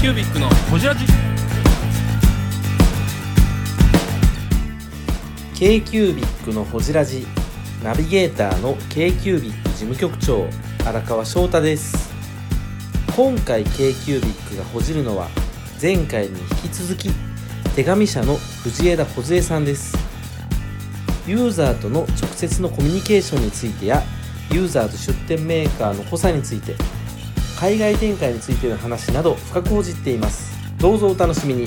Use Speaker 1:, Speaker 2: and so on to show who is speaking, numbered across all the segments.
Speaker 1: キュービックのホジラジ
Speaker 2: k q u b i c のほじラジナビゲーターの k q u b i c 事務局長荒川翔太です。今回 k q u b i c がほじるのは前回に引き続き手紙社の藤枝梢さんです。ユーザーとの直接のコミュニケーションについてやユーザーと出店メーカーの補佐について海外展開についての話など深くほじっています。どうぞお楽しみに。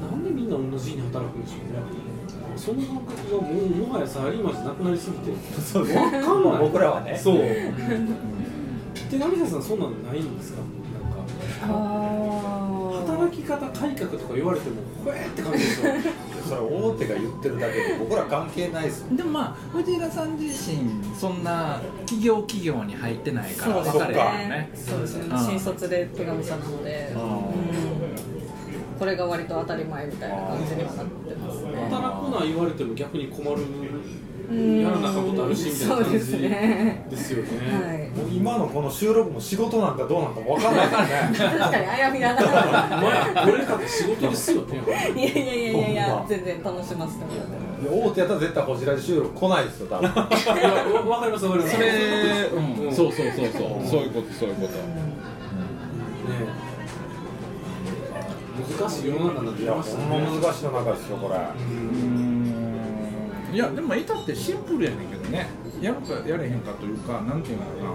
Speaker 2: なんでみんな同じに働くんでしょうね。その感覚がもうもはやサラリーマンじゃなくなりすぎて。
Speaker 3: そうね。
Speaker 2: わかんない。
Speaker 3: 僕らはね
Speaker 2: そう。で成田さんそんなのないんですか？なんか。
Speaker 4: あ
Speaker 2: 働き方改革とか言われてもほえーって感じですよ
Speaker 3: それ大手が言ってるだけで僕ら関係ないですもん
Speaker 5: でもまあ藤枝さん自身そんな企業企業に入ってないから分かれよね。
Speaker 4: そうですね。
Speaker 5: うん。
Speaker 4: 新卒で手紙さんなので、
Speaker 5: うん。
Speaker 4: うん。これが割と当たり前みたいな感じにはなってますね。
Speaker 2: 働くな言われても逆に困る
Speaker 4: うん。
Speaker 2: やらなことあるしみたいな感じ
Speaker 4: そうですね。
Speaker 2: ですよね。
Speaker 4: はい
Speaker 3: もう今のこの収録も仕事なんかどうなんか分かんないですね。
Speaker 4: 確かにあやみながら。
Speaker 2: まあこれかって仕事ですよね。
Speaker 4: いやいやいやいや全然楽しませてもらってます。
Speaker 3: いや大手やったら絶対こちらで収録来ないですよ多分。
Speaker 2: わわかりますわかります
Speaker 5: それ、
Speaker 2: う。
Speaker 5: うん。ん、そうそうそうそうそういうこと。そういうこと。
Speaker 2: ね難しい世の中になって
Speaker 3: いや
Speaker 2: きました
Speaker 3: ほんま
Speaker 2: ね
Speaker 3: 難しい中ですよこれ
Speaker 5: いやでも至ってシンプルやねんけどね。やるかやれへんかというかなんていうのかな。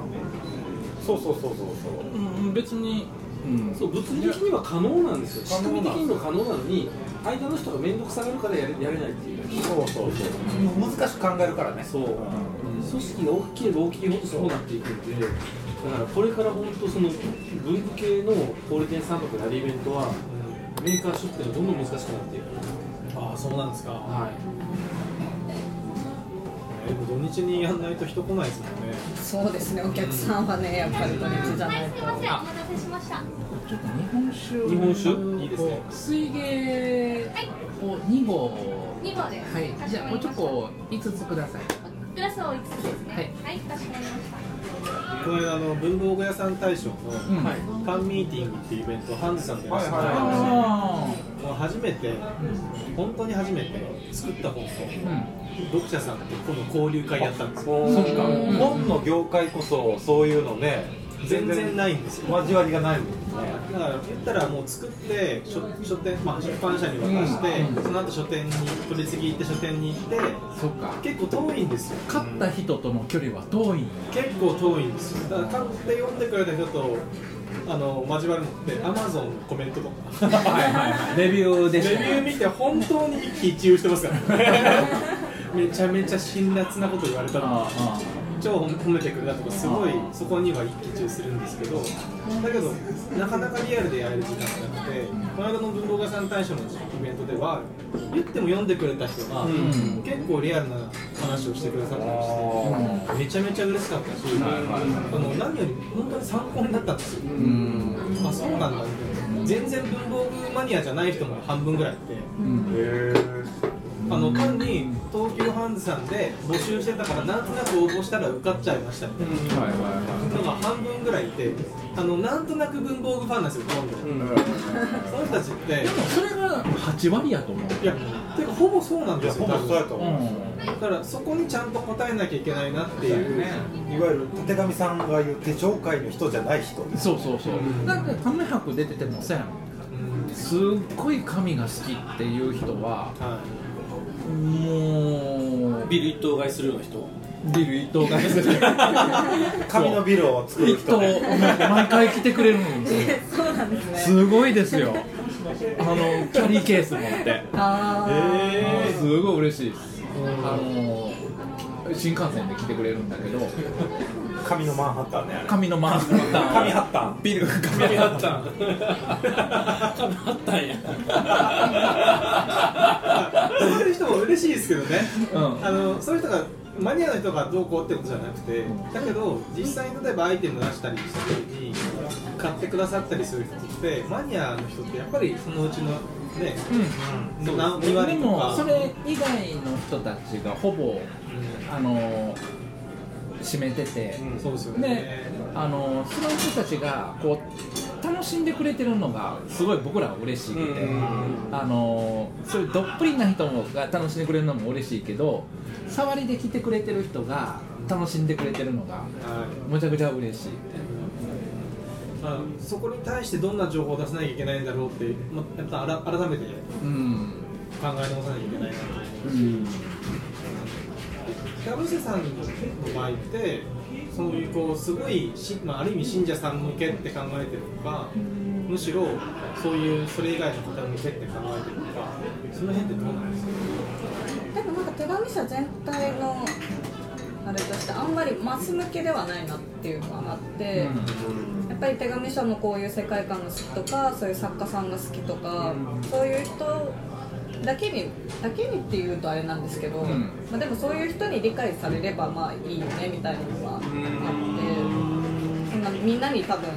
Speaker 3: そうそうそうそうそう。
Speaker 5: うん別に、うん、
Speaker 2: そう物理的には可能なんですよ。仕組み的にも可能なのに間の人が面倒くさがるからやれやれないっていう。
Speaker 3: そうそうそう。難しく考えるからね。
Speaker 2: そう、組織が大きければ大きいほどそうなっていくんでだからこれから本当その文具系の小売店さんとかであるイベントはメーカー出店がどんどん難しくなっていく。
Speaker 6: ああそうなんですか、
Speaker 2: はい
Speaker 6: 土日にやんないと人来ないですもんね。
Speaker 4: そうですねお客さんはねやっぱり土日じゃないと
Speaker 7: お待たせしました。
Speaker 5: ちょっと日本酒。
Speaker 2: 日本酒？いいですね
Speaker 5: 水芸を2合
Speaker 7: 二号で。
Speaker 5: はい。じゃあおちょこ5つください。
Speaker 7: グラスを五つですね。
Speaker 5: はい。
Speaker 7: はい、かしこまりました。
Speaker 6: この間あの文房具屋さん大賞の、ファンミーティングっていうイベントをハンズさんでやらせてもらいました、
Speaker 5: あ
Speaker 6: もう初めて本当に初めて作った本と
Speaker 5: あ
Speaker 6: 読者さんと今度交流会やったんですよ。
Speaker 3: 本の業界こそそういうのね
Speaker 6: 全然ないんですよ。
Speaker 3: 交わりがないもんね
Speaker 6: だから言ったらもう作って書書店、まあ、出版社に渡して、
Speaker 5: うん。
Speaker 6: その後書店に取り次ぎ行って書店に行って
Speaker 5: そっか。
Speaker 6: 結構遠いんですよ。
Speaker 5: 勝った人との距離は遠い
Speaker 6: 結構遠いんですよ。だから買って読んでくれた人とあの交わるのってアマゾンのコメントとか。
Speaker 5: はいはいはい。レビューで
Speaker 6: レビュー見て本当に一喜一憂してますからね。めちゃめちゃ辛辣なこと言われたの超褒めてくれたとかすごいそこには一喜一憂するんですけどだけどなかなかリアルでやれる時間がなくてこの間の文房具屋さん大賞のイベントでは言っても読んでくれた人が、
Speaker 5: ん。
Speaker 6: 結構リアルな話をしてくださったりしてめちゃめちゃ嬉しかったし、あの何より本当に参考になったんですよ、
Speaker 5: うん。
Speaker 6: あそうなんだみたいな。全然文房具マニアじゃない人も半分ぐらいいてあの単に東急ハンズさんで募集してたからなんとなく応募したら受かっちゃいましたみたいな。
Speaker 5: はいはいはい
Speaker 6: のが半分ぐらいいてあのなんとなく文房具ファンなんですよほとんど、その人たちって
Speaker 5: それが8割やと思う。
Speaker 6: いやてかほぼそうなんですよ
Speaker 3: ほぼそうやと
Speaker 5: う
Speaker 3: 思う、
Speaker 5: ん
Speaker 6: だからそこにちゃんと答えなきゃいけないなっていう。
Speaker 3: いわゆる立上さんが言う手帳界の人じゃない人。
Speaker 5: そうそうそう。だって亀博出ててもん。すっごい紙が好きっていう人は
Speaker 6: は
Speaker 5: もう
Speaker 2: ビル一棟買いするような人。
Speaker 5: ビル一棟買いする
Speaker 3: 紙のビルを作る
Speaker 5: 一棟
Speaker 3: 人ね
Speaker 5: 毎回来てくれるんですよ。
Speaker 4: そうなんですね。
Speaker 5: すごいですよ。あのキャリーケース持って。
Speaker 4: あ
Speaker 5: もうすごい嬉しいです。あの新幹線で来てくれるんだけど
Speaker 3: 紙のマンハッタンね
Speaker 5: 紙のマンハッタン。
Speaker 3: 紙ハッタン。
Speaker 5: ビル。紙ハッタン。
Speaker 2: 紙あったんや。
Speaker 6: いそういう人も嬉しいですけどね。
Speaker 5: うん。
Speaker 6: あのそういう人がマニアの人がどうこうってことじゃなくてだけど実際に例えばアイテム出したりした時に買ってくださったりする人ってマニアの人ってやっぱりそのうちのね
Speaker 5: うん。
Speaker 6: 何2
Speaker 5: でもそれ以外の人たちがほぼあの占めてて、
Speaker 6: うん。そうですよ
Speaker 5: で
Speaker 6: ね
Speaker 5: あのその人たちがこう楽しんでくれてるのがすごい僕らは嬉しくて、あのそういうどっぷりな人が楽しんでくれるのも嬉しいけど触りで来てくれてる人が楽しんでくれてるのが
Speaker 6: はい。
Speaker 5: むちゃくちゃ嬉しい
Speaker 6: まあ、そこに対してどんな情報を出さなきゃいけないんだろうって、まあ、やっぱ改改めて
Speaker 5: うん。
Speaker 6: 考え直さなきゃいけないなと
Speaker 5: うん
Speaker 6: 田臥さんの場合ってそういうこうすごいし、まあ、ある意味信者さん向けって考えてるのかむしろそういうそれ以外の方向けって考えてるのかその辺ってどうなんですか？
Speaker 4: でもなんか手紙社全体のあれとしてあんまりマス向けではないなっていうのがあって、やっぱり手紙社のこういう世界観が好きとかそういう作家さんが好きとか、そういう人だけにだけにっていうとあれなんですけど、
Speaker 5: ん。
Speaker 4: まあ、でもそういう人に理解されればまあいいよねみたいなのがあって、そんなみんなに多分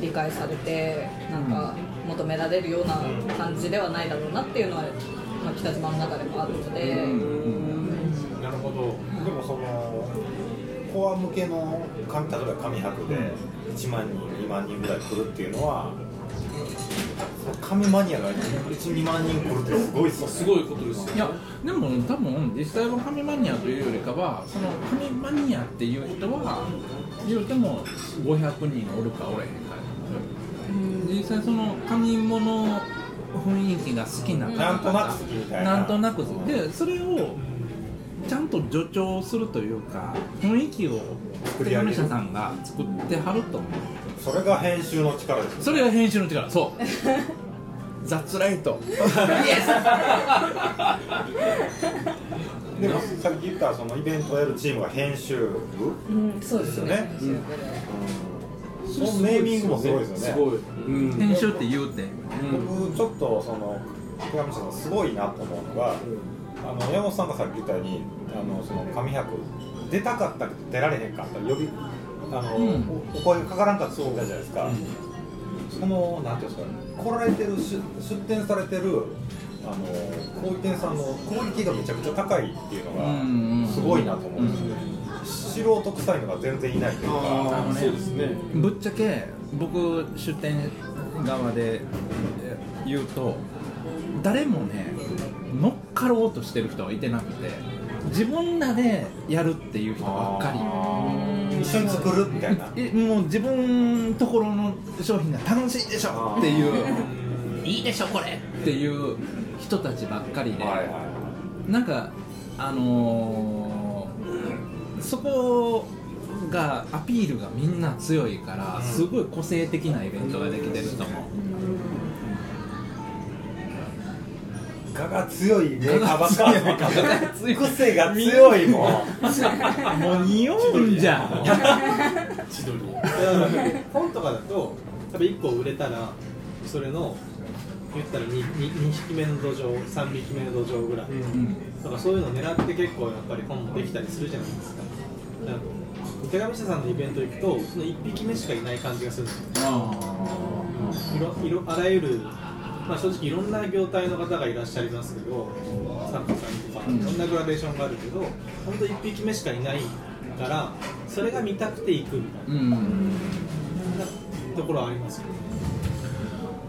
Speaker 4: 理解されてなんか求められるような感じではないだろうなっていうのは、まあ、北島の中でもあるので。
Speaker 6: なるほど。
Speaker 3: でもそのコア向けの紙例えば紙博で1万人2万人ぐらい来るっていうのは紙マニアが12万人来るってすごいっすよね。
Speaker 2: すごいことですよ。
Speaker 5: いやでも多分実際は紙マニアというよりかはその紙マニアっていう人は言うても500人おるかおれへんか実際その紙物の雰囲気が好きな方
Speaker 3: なんとなくな。
Speaker 5: なんとなくでそれをちゃんと助長するというか雰囲気を手
Speaker 3: 作り上げ
Speaker 5: さんが作ってはると思う
Speaker 3: それが編集の力です
Speaker 5: それが編集の力。そう。雑ライト。
Speaker 3: でもさっき言ったそのイベントをやるチームが編集部。
Speaker 4: うん、そうですね。
Speaker 3: そのネーミングもすごいですよね。
Speaker 2: すごい、うん。
Speaker 5: 編集って言うて。
Speaker 3: 僕ちょっとその手紙社さんすごいなと思うのが、あの山本さんがさっき言ったようにあのその紙博出たかったけど出られへんかった。呼びあの、
Speaker 5: うん。
Speaker 3: おお声がかからんかったじゃないですか、そのなんていうんですか来られてる出出店されてるあの小売店さんのクオリティがめちゃくちゃ高いっていう
Speaker 5: うん
Speaker 3: のがすごいなと思うんですよね、素人臭いのが全然いないというか。
Speaker 2: ああそうですね。
Speaker 5: ぶっちゃけ僕出店側で言うと誰もね乗っかろうとしてる人はいてなくて自分らでやるっていう人ばっかり
Speaker 3: 一緒に作るみたいな。
Speaker 5: えもう自分ところの商品が楽しいでしょっていう。いいでしょこれっていう人たちばっかりで、
Speaker 3: はいはい。
Speaker 5: なんかあのーそこがアピールがみんな強いからすごい個性的なイベントができてると思う
Speaker 3: 我が強いメーカーばっか
Speaker 5: 強い
Speaker 3: 癖が強いもん。
Speaker 5: もう匂うんじゃん。
Speaker 2: 千鳥。
Speaker 6: 本とかだと多分1個売れたらそれの言ったら 2, 2, 匹目の土壌3匹目の土壌ぐらい、
Speaker 5: うん。
Speaker 6: だからそういうのを狙って結構やっぱり本もできたりするじゃないですか。手紙社さんのイベント行くとその1匹目しかいない感じがするんですよ。
Speaker 5: あ
Speaker 6: いろいろあらゆる、まあ、正直いろんな業態の方がいらっしゃいますけど作家さんとか
Speaker 5: うん
Speaker 6: いろんなグラデーションがあるけど本当1匹目しかいないからそれが見たくて行くみたい
Speaker 5: ーうん
Speaker 6: なところはありますよね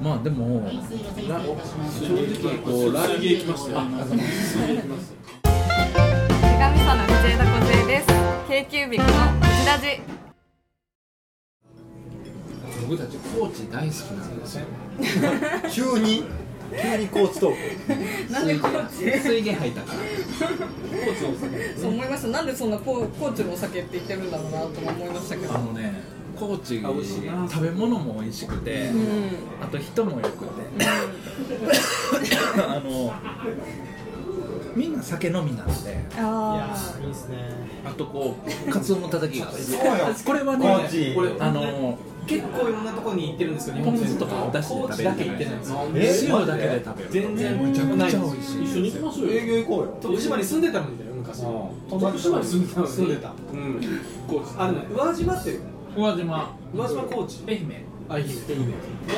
Speaker 5: まあでもら正直こうラ
Speaker 2: 水泳行きましたよ水泳行きます
Speaker 4: 手紙社の藤枝梢です。K キュービックの藤ラジ。
Speaker 5: 僕たちコーチ大好きなんですよ。
Speaker 3: 急に？急にコーチトーク。
Speaker 4: なんでコーチ？
Speaker 5: 水源入ったから。
Speaker 4: そう思いました。なんでそんなコーコーチのお酒って言ってるんだろうなとも思いましたけど。
Speaker 5: あのね高知食べ物も美味しくて、
Speaker 4: うん。
Speaker 5: あと人もよくて。あのみんな酒飲みなんで。
Speaker 6: いや
Speaker 4: あ
Speaker 6: ーいいっすね。
Speaker 5: あとこうカツオのたたきが
Speaker 3: そうよ。
Speaker 5: これは
Speaker 3: 高知
Speaker 5: ねこれあの
Speaker 6: 結構いろんなところに行ってるんですけど日
Speaker 5: ポン
Speaker 6: 本
Speaker 5: 酢とかお出汁で食べる
Speaker 6: 高知だけ行ってないんですよ
Speaker 3: え
Speaker 5: 塩だけで食べる
Speaker 6: 全然
Speaker 5: めちゃくちゃ美味しい。
Speaker 2: 一緒に行きましょうよ。
Speaker 3: 営業行こうよ。
Speaker 6: 徳島に住んでたんだよ昔。
Speaker 2: 徳島に住んでたのに。
Speaker 6: 住んでた
Speaker 2: うん高知
Speaker 6: あのね宇和島って
Speaker 5: 宇和島。
Speaker 6: 宇和島高知。
Speaker 5: 愛媛。
Speaker 6: あ愛媛。宇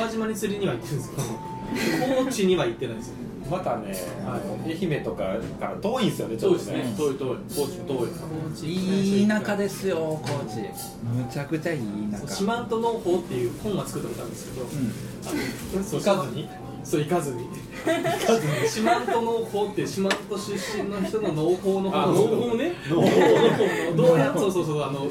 Speaker 6: 和島に釣りには行ってるんですけど高知には行ってないんですよ
Speaker 3: またねあの愛媛とかから遠いんですよねち
Speaker 2: そうです
Speaker 3: ょっとね。
Speaker 2: ね遠い遠い。高知も遠い。
Speaker 5: いい田舎ですよ高知。むちゃくちゃいい田舎。
Speaker 6: 四万十農法っていう本は作ったことあるんですけど、行かずに？そう行かずに。行かずに。四万十農法って四万十出身の人の農法の
Speaker 2: あ
Speaker 6: 本
Speaker 2: 農法ね。
Speaker 6: 農法のどうやそうそうそう。あのそう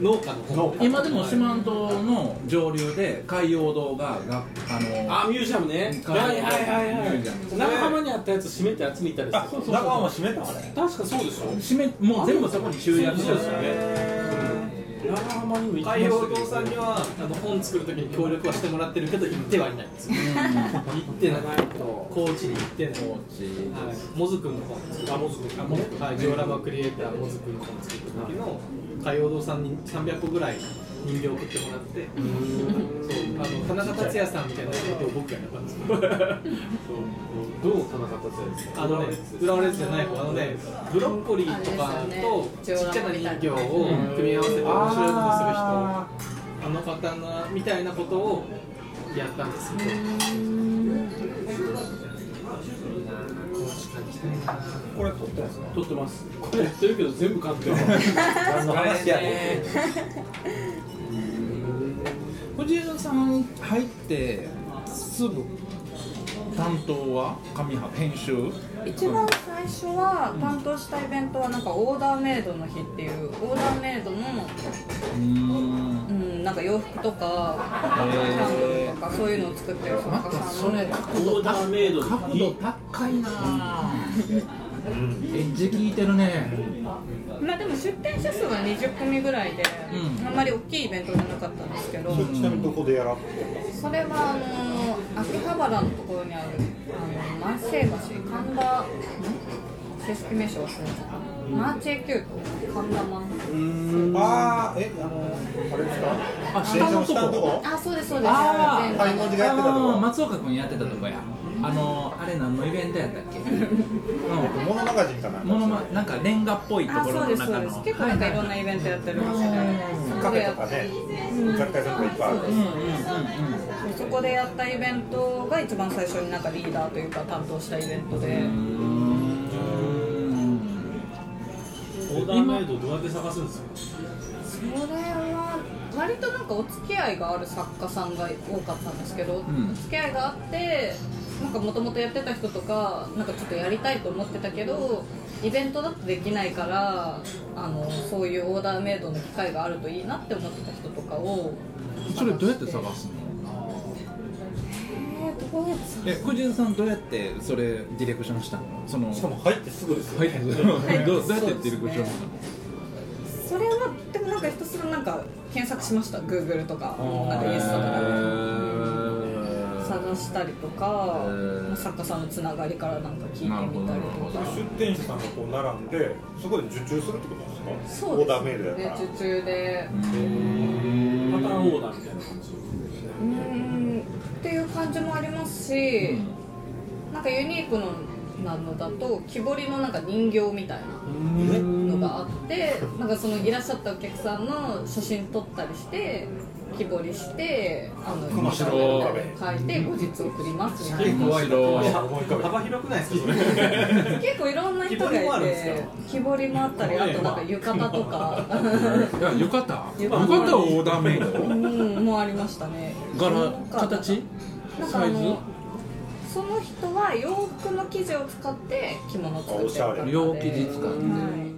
Speaker 6: 農家の本
Speaker 5: 今でも四万十の上流で海洋堂ががあの
Speaker 2: あミュージアムね。はいはいはいは
Speaker 5: ミュージアム
Speaker 2: い長浜にあったやつ閉めて集めたり
Speaker 3: あ
Speaker 2: する
Speaker 3: 中浜閉めたあれ
Speaker 2: 確かそうでしょ。
Speaker 5: 締めもう全部そこに集約
Speaker 2: そうですよね長浜にも行きま
Speaker 6: 海洋
Speaker 2: したけど
Speaker 6: 堂さんにはあの本作るときに協力はしてもらってるけど行ってはいないんですよ行ってない高知に行ってない。
Speaker 5: 高知
Speaker 6: はい、モズ君の本作った
Speaker 2: あモズ君
Speaker 6: あモズ君はい、ジオラマクリエイターモズ君の本作った時の海洋堂さんに300個ぐらい人形送ってもらってそうあの田中達也さんみたいな人形を僕がやったんですよ
Speaker 2: ど。う。田中達也ですか
Speaker 6: あのね浦和レッズじゃない方あのねブロッコリーとかとちっちゃな人。形を組み合わせて面白いことする人あの方のみたいなことをやったんですけど
Speaker 3: これ撮ってないですか
Speaker 2: 撮ってます。これやってるけど全部買ってる。
Speaker 3: 何の話やね
Speaker 5: 藤枝さん。入ってすぐ担当は紙派編集
Speaker 4: 一番最初は担当したイベントはなんかオーダーメイドの日っていう。オーダーメイドの、
Speaker 5: うん
Speaker 4: う。ん、なんか洋服とかキャンドルとかそういうのを作ってる作家さんの
Speaker 2: オーダーメイドの
Speaker 5: 角度高いな。あエッジ効いてるね。
Speaker 4: まあでも出店者数は20組ぐらいで、
Speaker 5: うん。
Speaker 4: あんまり大きいイベントじゃなかったんですけど、
Speaker 3: それちなみにどこでやら
Speaker 4: それはあの秋葉原のところにあるあの万世橋神田ん正式名称忘れた。マーチェキュート神田マン。
Speaker 3: ああえあのあれですか？
Speaker 5: あ
Speaker 3: 下のとこ？
Speaker 4: あそうですそうです。
Speaker 5: あー。
Speaker 4: 全
Speaker 3: はい文字がやってたとこ。
Speaker 5: あの松岡君やってたとこやあのあれ何のイベントやったっけ？うん
Speaker 3: モノマガジンかな
Speaker 5: ものまなんかレンガっぽいと
Speaker 4: あ
Speaker 5: ころ
Speaker 4: そうですそう
Speaker 5: の中の
Speaker 4: です。結構なんかいろんなイベントやってる場所で
Speaker 3: カフェとかね雑貨屋さんとかいっぱいある
Speaker 4: そうですそこでやったイベントが一番最初になんかリーダーというか担当したイベントで、
Speaker 2: オーダーメイドどうやって探すんですか
Speaker 4: それは割となんかお付き合いがある作家さんが多かったんですけど、
Speaker 5: ん
Speaker 4: お付き合いがあってなんかもともとやってた人とかなんかちょっとやりたいと思ってたけどイベントだとできないからあのそういうオーダーメイドの機会があるといいなって思ってた人とかを
Speaker 5: それどうやって探すの？
Speaker 4: えー、どうやって探
Speaker 5: え藤井さんどうやってそれディレクションしたの？その
Speaker 3: しかも入ってすぐですよ
Speaker 5: はいどうどうやってディレクションしたの？
Speaker 4: それはでもなんかひたすらなんか検索しました。Google とかなんかイエスとかで探したりとか、
Speaker 5: へー。
Speaker 4: 作家さんのつながりからなんか聞いてみたりとか。
Speaker 3: 出店者さんがこう並んでそこで受注するってことなんですか？
Speaker 4: そうです
Speaker 3: オーダーメイドやから。
Speaker 4: ね受注で。
Speaker 2: パターンオーダーみたいな感じ
Speaker 4: うーん。っていう感じもありますし、なんかユニークなのだと木彫りのなんか人形みたいなのがあってなんかそのいらっしゃったお客さんの写真撮ったりして木彫りしてあの
Speaker 3: 熊
Speaker 5: 白
Speaker 4: 書いて後日送りますみたいな。
Speaker 6: 幅広くないですか
Speaker 4: 結構いろんな人がいて 木彫りもあったりあとなんか浴衣とか。
Speaker 5: いや浴衣？浴
Speaker 4: 浴衣
Speaker 5: 衣オーダーメイド
Speaker 4: うんもうありましたね。
Speaker 5: 柄？形？
Speaker 4: なんかあ
Speaker 5: サイズ？
Speaker 4: のその人は洋服の生地を使って着物を作ってる
Speaker 5: 洋生地使って。
Speaker 4: はい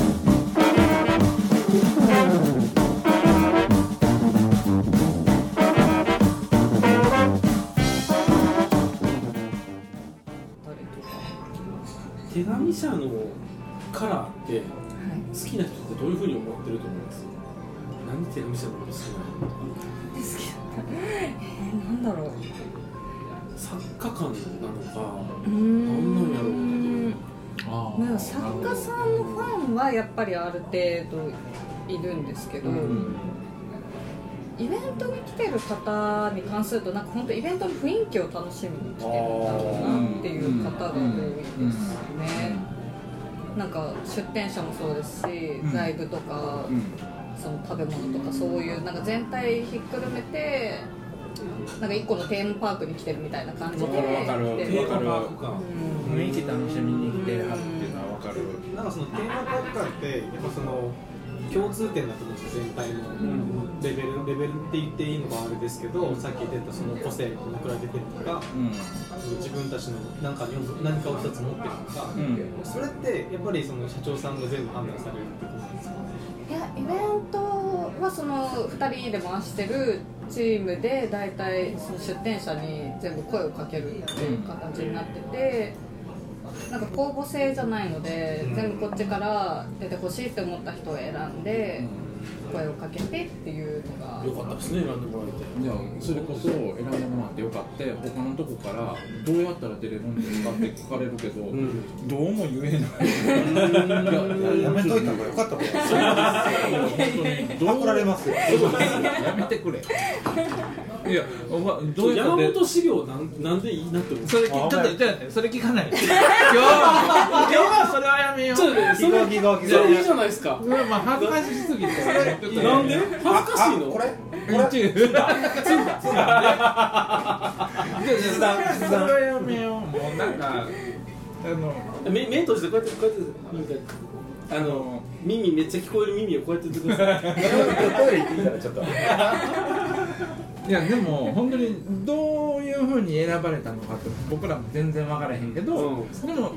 Speaker 2: 手紙社のカラーって好きな人ってどういうふうに思ってると思います？なんで手紙社のこと好きなの？とか
Speaker 4: えー、なんだろう。
Speaker 2: 作家感なのか
Speaker 4: うー
Speaker 2: なん。なんやろうって
Speaker 4: ん
Speaker 5: あ
Speaker 4: まあ作家さんのファンはやっぱりある程度いるんですけど、イベントに来てる方に関するとなんか本当イベントの雰囲気を楽しみに来てるんだろうなっていう方が多いですね、なんか出店者もそうですし、
Speaker 5: ん
Speaker 4: ライブとか、
Speaker 5: うん
Speaker 4: その食べ物とかそういうなんか全体ひっくるめてなんか一個のテーマパークに来てるみたいな感じで。
Speaker 5: わかるわかる
Speaker 4: 来て
Speaker 2: テーマパーク感
Speaker 4: うん。
Speaker 5: 雰囲気楽しみに来てはるっていうのは分かる。
Speaker 6: なんかそのテーマパーク感ってやっぱその共通点だと思うんですよ全体のレベルレベルって言っていいのかあれですけどさっき言ってたその個性を比べてるとか
Speaker 5: うん。
Speaker 6: 自分たちの何かに何かを一つ持ってるとか、
Speaker 5: うん。
Speaker 6: それってやっぱりその社長さんが全部判断されるってことなんですか
Speaker 4: いやイベントはその2人で回してるチームで大体その出店者に全部声をかけるっていう形になっててなんか公募制じゃないので全部こっちから出てほしいって思った人を選んで声をかけてっていうのが。
Speaker 2: よかったですね選んでもらえて。
Speaker 5: じゃあそれこそ選んでもらってよかった。他のとこからどうやったら出れるんですかって聞かれるけど、
Speaker 2: ん。
Speaker 5: どうも言えない。い や
Speaker 3: やめといた方がよかったと思いますパクられますよ
Speaker 5: やめてくれいやお前どうやったら出
Speaker 2: 山本資料なんなんでいいなって思う
Speaker 5: それ聞ちょっとちょっと待ってそれ聞かない今日は今日はそれはやめよう。
Speaker 2: ちょっとねそれ
Speaker 3: ギガ
Speaker 2: それいいじゃないですか。
Speaker 5: まあ恥ずかしすぎて。
Speaker 2: なんで？恥ずかしいの？
Speaker 3: これ
Speaker 5: こっちそれ？はやめようもう。なんかあの
Speaker 2: 目目閉じてこうやってこうやってみたいなあの耳めっちゃ聞こえる耳をこうやってやってください。
Speaker 3: トイレ行ってきたらちょっと。
Speaker 5: いやでも本当にどういうふうに選ばれたのかって僕らも全然分からへんけど、
Speaker 2: うん。
Speaker 5: でも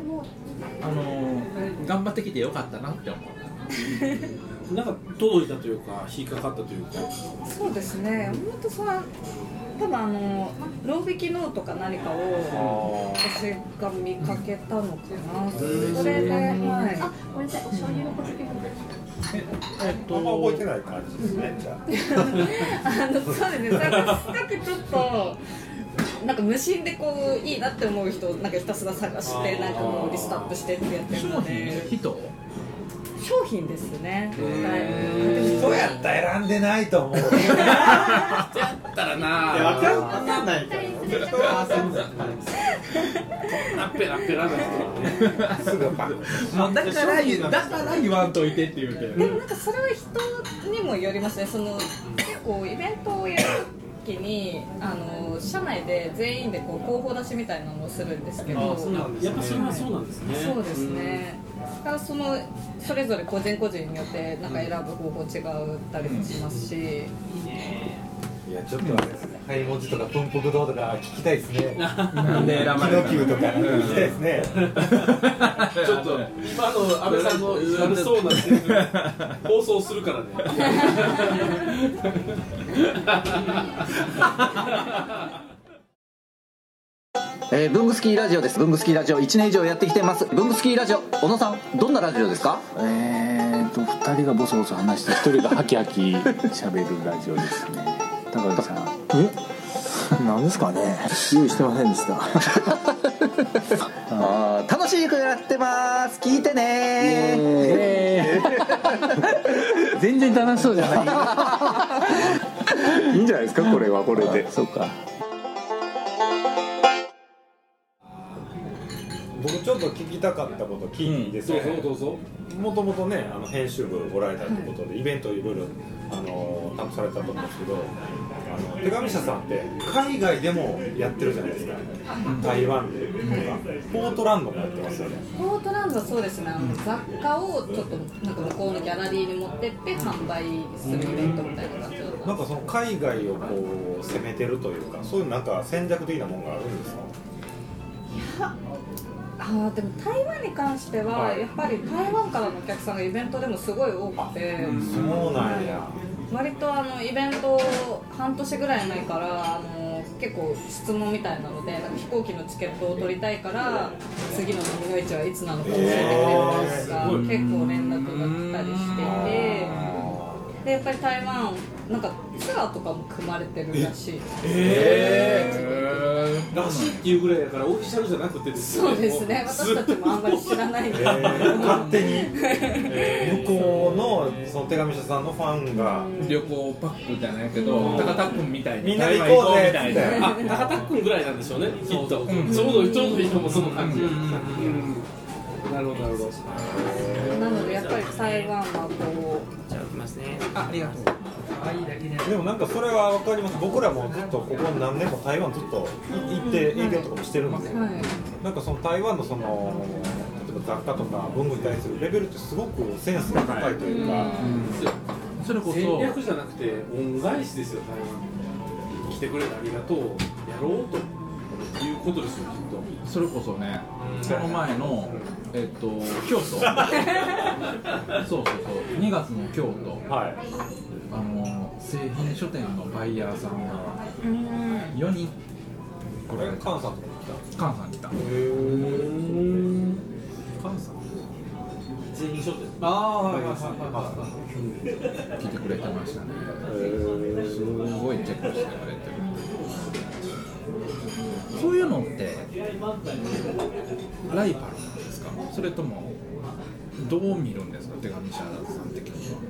Speaker 5: あの頑張ってきてよかったなって思う。
Speaker 2: なんか届いたというか引っかかったというか。
Speaker 4: そうですね。山本さん多分あのロー引きノートか何かを私が見かけたのかな。それではい。
Speaker 7: あ、ごめんなさい、お醤油の小漬物。
Speaker 5: えっ
Speaker 3: あんま覚えてない感じですねじゃあ。
Speaker 4: あのそうですね。なんかすごくちょっとなんか無心でこういいなって思う人をなんかひたすら探してなんかもうリストアップしてってやってる
Speaker 5: 商
Speaker 4: ので。
Speaker 5: 品人？
Speaker 4: 商品ですね。はい
Speaker 3: 人やったら選んでないと思う。
Speaker 2: ったら
Speaker 6: い
Speaker 2: な
Speaker 6: やわかんわかんない。から人はそうじゃな
Speaker 2: ペラペラな人
Speaker 3: すぐパン
Speaker 5: もうだからだから言わんといてって言うて
Speaker 4: でもなんかそれは人にもよりますね。その結構イベントをやる時にあの社内で全員でこう候補出しみたいなのをするんですけど。
Speaker 6: あそうなんですね。
Speaker 2: やっぱそれはそうなんですね。
Speaker 4: そうですね、だからそのそれぞれ個人個人によってなんか選ぶ方法違ったりもしますし、
Speaker 3: いやちょっとあれですねハイ文字とかプンプブドウとか聞きたいですね。
Speaker 5: なんで選ば
Speaker 3: キノキューとか聞きたいですね。
Speaker 2: ちょっと今の安倍さんの悪そうな放送するからね。
Speaker 1: えー、ブングスキーラジオです。ブングスキーラジオ。1年以上やってきてます。ブングスキーラジオ。小野さんどんなラジオですか？
Speaker 8: えーと2人がボソボソ話して1人がハキハキ喋るラジオですね高木さん。え？なんですかね？用意してませんでした。
Speaker 1: あー楽しくやってます。聞いてね。
Speaker 8: 全然楽しそうじゃない。いいんじゃないですか？これはこれで。そうか
Speaker 3: 僕ちょっと聞きたかったこと聞いていいですか、
Speaker 2: どうぞ
Speaker 3: もともとねあの編集部おられたってことで、イベントいろいろあの担当されたと思うんですけどあの手紙社さんって海外でもやってるじゃないですか、台湾でとか。ポートランドもやってますよね。
Speaker 4: ポートランドはそうですね。あの雑貨をちょっとなんか向こうのギャラリーに持ってって販売するイベントみたいな感じ
Speaker 3: なんかその海外をこう攻めてるというかそういうなんか戦略的なものがあるんですか？
Speaker 4: あーでも台湾に関しては、
Speaker 3: はい。
Speaker 4: やっぱり台湾からのお客さんがイベントでもすごい多くて、
Speaker 3: そうなんや。
Speaker 4: 割とあのイベント半年ぐらい前からあの結構質問みたいなのでなんか飛行機のチケットを取りたいから次の飲みの市はいつなのか教えてくれるとか、
Speaker 3: えー
Speaker 4: 結構連絡が来たりしていてでやっぱり台湾なんかツアーとかも組まれてるらしい。
Speaker 2: えらしいっていうぐらいだからオフィシャルじゃなくてですよ
Speaker 4: そうですね。私たちもあんまり知らないんで、
Speaker 3: えー。勝手に。向こうのその手紙社さんのファンが。
Speaker 5: 旅行パックじゃないけど高田君みたいに。
Speaker 3: みんなで行こうぜ
Speaker 5: みたいな
Speaker 2: あ高田君ぐらいなんでしょうね。きっと。
Speaker 5: うん。
Speaker 2: ちょうどちょうどいいかもその感じ。うん。なるほどなるほど。
Speaker 4: なのでやっぱり台湾はこ
Speaker 9: じゃあ置きますね。
Speaker 5: あありがとう
Speaker 3: でもなんかそれは分かります。僕らもずっとここ何年も台湾ずっとい行って営業とかもしてるんで
Speaker 4: う、はい、
Speaker 3: なんかその台湾のその例えば雑貨とか文具に対するレベルってすごくセンスが高いというか、
Speaker 5: それこそ
Speaker 2: 戦略じゃなくて恩返しですよ台湾に来てくれてありがとうやろうということですよ
Speaker 5: それこそねこの前のえっと京都。そうそうそう。2月の京都。
Speaker 3: はい。
Speaker 5: あの製品書店のバイヤーさんが
Speaker 4: うん。
Speaker 5: 4人。
Speaker 3: これ菅さんと来た
Speaker 5: 菅さん来た。
Speaker 3: 菅さん。
Speaker 2: 全員商店。
Speaker 6: ああはいはいはいはい。
Speaker 5: 来てくれてましたね。すごいチェックしてくれてるそういうのってライバルなんですか？それともどう見るんですか？手紙シャラさん的には。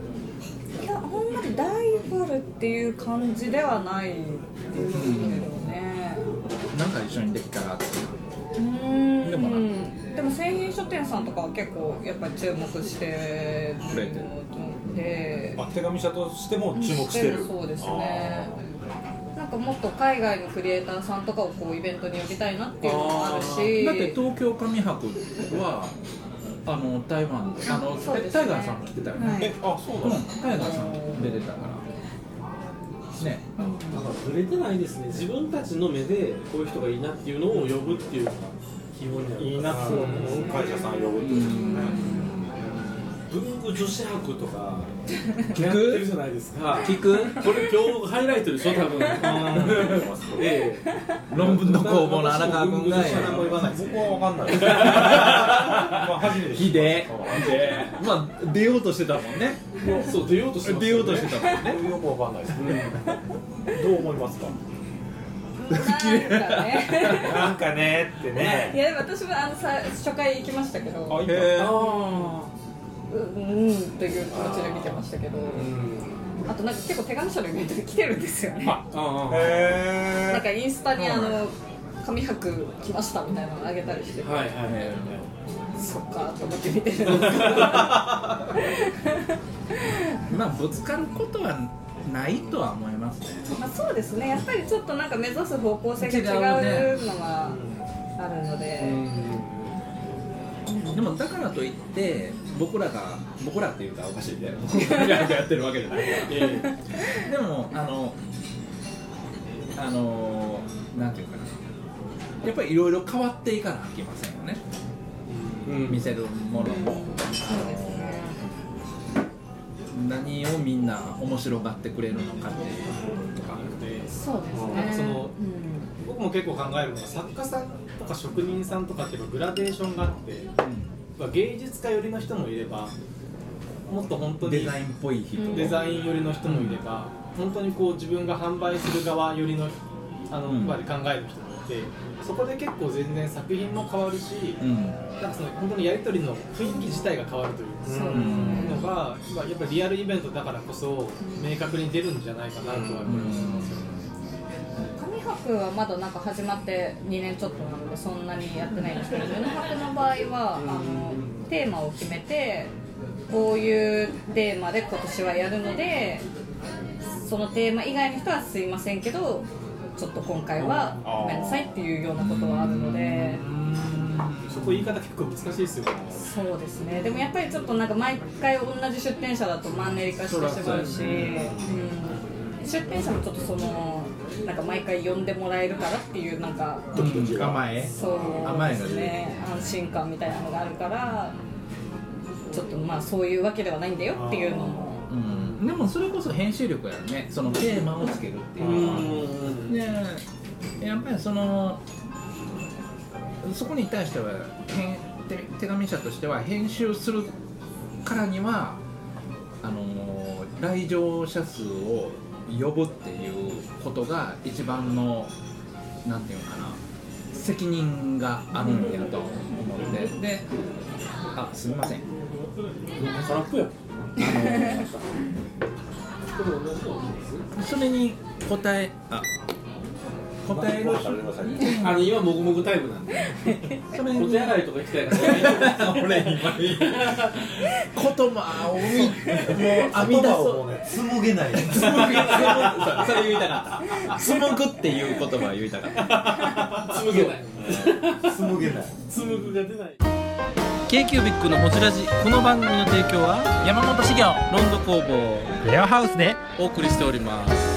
Speaker 5: い
Speaker 4: やほんまにライバルっていう感じではないですけどね。
Speaker 5: なんか一緒にできたらって
Speaker 4: う。ん。
Speaker 5: でもな
Speaker 4: でも製品書店さんとかは結構やっぱり注目して
Speaker 5: くれてる
Speaker 4: ので。
Speaker 3: あ手紙社としても注目してる。
Speaker 4: そうですねなんかもっと海外のクリエイターさんとかをこうイベントに呼びたいなっていうのもあるし
Speaker 5: だって東京紙博はあの台湾あの、
Speaker 4: ね
Speaker 5: タイガーさん来てたよね、
Speaker 4: はい。
Speaker 3: えあそう
Speaker 5: うんタイガーさん出てたから。ね。
Speaker 2: だから触れてないですね。自分たちの目でこういう人がいいなっていうのを呼ぶっていう基本にある。
Speaker 3: いいなと思う。会社さん呼ぶというね
Speaker 2: 文具女子博とか
Speaker 5: 聞
Speaker 2: やってるじゃないですか。
Speaker 5: 聞く？
Speaker 2: これ今日ハイライトでしょ多分。ええ。
Speaker 5: 論文の工房の荒川君が
Speaker 3: 僕は分かんない。ですまあ初めて
Speaker 5: ヒデ。まあ出ようとしてたもんね。
Speaker 2: そう出ようとしてます
Speaker 5: 出ようとしてたもんね。
Speaker 3: よく分かんないです。どう思いますか？
Speaker 4: なんかね。
Speaker 3: なんかねって
Speaker 4: い
Speaker 3: ね
Speaker 4: やでも私もあのさ初回行きましたけど。
Speaker 3: あいいか
Speaker 5: へー。
Speaker 2: あ
Speaker 4: ううんという気持ちで見てましたけどあとなんか結構手紙書のイベントで来てるんですよね
Speaker 2: ああ
Speaker 3: へ
Speaker 4: なんかインスタにあの紙博来ましたみたいなのあげたりして、
Speaker 2: はいはいはい
Speaker 4: そっかと思って見てるんですけど
Speaker 5: まあぶつかることはないとは思いますね
Speaker 4: まあそうですねやっぱりちょっとなんか目指す方向性が違うのがあるので、
Speaker 5: でもだからといって僕らが僕らっていうかおかしいで僕らがやってるわけじゃないから。でもあのあのなんていうかな。やっぱりいろいろ変わっていかなきゃいけませんよね、見せるものも。
Speaker 4: そうですね
Speaker 5: 何をみんな面白がってくれるのかっていうとか
Speaker 4: そうですね。
Speaker 6: なんかその
Speaker 4: うん。
Speaker 6: 僕も結構考えるのは作家さんとか職人さんとかっていうのはグラデーションがあって、まあ芸術家寄りの人もいればもっと本当に
Speaker 5: デザインっぽい人。
Speaker 6: デザイン寄りの人もいれば、本当にこう自分が販売する側寄りのあの、
Speaker 5: うん。
Speaker 6: まで考える人もいてそこで結構全然作品も変わるし、
Speaker 5: うん。
Speaker 6: なんかその本当にやり取りの雰囲気自体が変わるという
Speaker 4: そう
Speaker 5: ん
Speaker 6: のが、まあ、やっぱりリアルイベントだからこそ明確に出るんじゃないかなとは思います。よね。
Speaker 4: 紙博はまだなんか始まって2年ちょっとなのでそんなにやってないんですけど布博の場合はあのテーマを決めてこういうテーマで今年はやるのでそのテーマ以外の人はすいませんけどちょっと今回はごめんなさいっていうようなことはあるので。
Speaker 6: そこ言い方結構難しいですよね。
Speaker 4: そうですね。でもやっぱりちょっとなんか毎回同じ出店者だとマンネリ化してしまうし、うん、出品者もちょっとそのなんか毎回呼んでもらえるからっていうなんか
Speaker 5: うん甘え。
Speaker 4: そうですね。安心感みたいなのがあるからちょっとまあそういうわけではないんだよっていうのも。
Speaker 5: うん。でもそれこそ編集力やね。そのテーマをつけるっていうのは。でやっぱりそのそこに対しては編手手紙者としては編集するからにはあの来場者数を呼ぶっていうことが一番のなんていうのかな責任があるんやと思って、であすみません。
Speaker 2: 空っぽや。
Speaker 5: それに答えあ答える。
Speaker 2: あの今もぐもぐタイプなんで。お手洗いとか行きたいから。
Speaker 5: 俺今。言葉をみもう編み出そう
Speaker 3: 言葉をもう。ね紡げない
Speaker 5: 紡ぐそれ言いたかった紡ぐっていう言葉を言いたかった
Speaker 2: 紡げない
Speaker 3: 紡げない
Speaker 2: 紡ぐが出ない
Speaker 10: k q b i c のほじラジこの番組の提供は
Speaker 9: 山本修行
Speaker 10: ロンド工房
Speaker 9: レアハウスで
Speaker 10: お送りしております